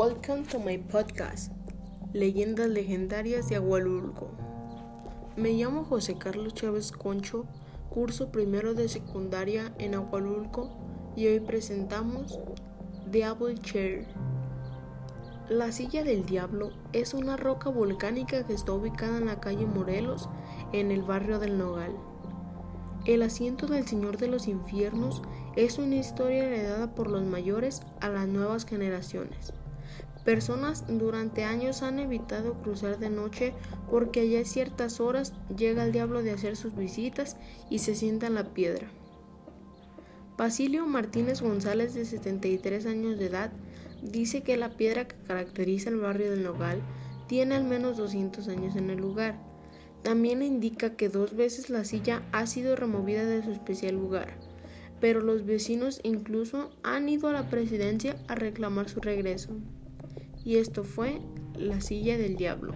Welcome to my podcast, Leyendas Legendarias de Agualulco. Me llamo José Carlos Chávez Concho, curso primero de secundaria en Agualulco y hoy presentamos Diablo Chair. La silla del diablo es una roca volcánica que está ubicada en la calle Morelos, en el barrio del Nogal. El asiento del Señor de los Infiernos es una historia heredada por los mayores a las nuevas generaciones. Personas durante años han evitado cruzar de noche porque allá a ciertas horas llega el diablo de hacer sus visitas y se sienta en la piedra. Basilio Martínez González, de 73 años de edad, dice que la piedra que caracteriza el barrio del Nogal tiene al menos 200 años en el lugar. También indica que dos veces la silla ha sido removida de su especial lugar, pero los vecinos incluso han ido a la presidencia a reclamar su regreso y esto fue La silla del diablo.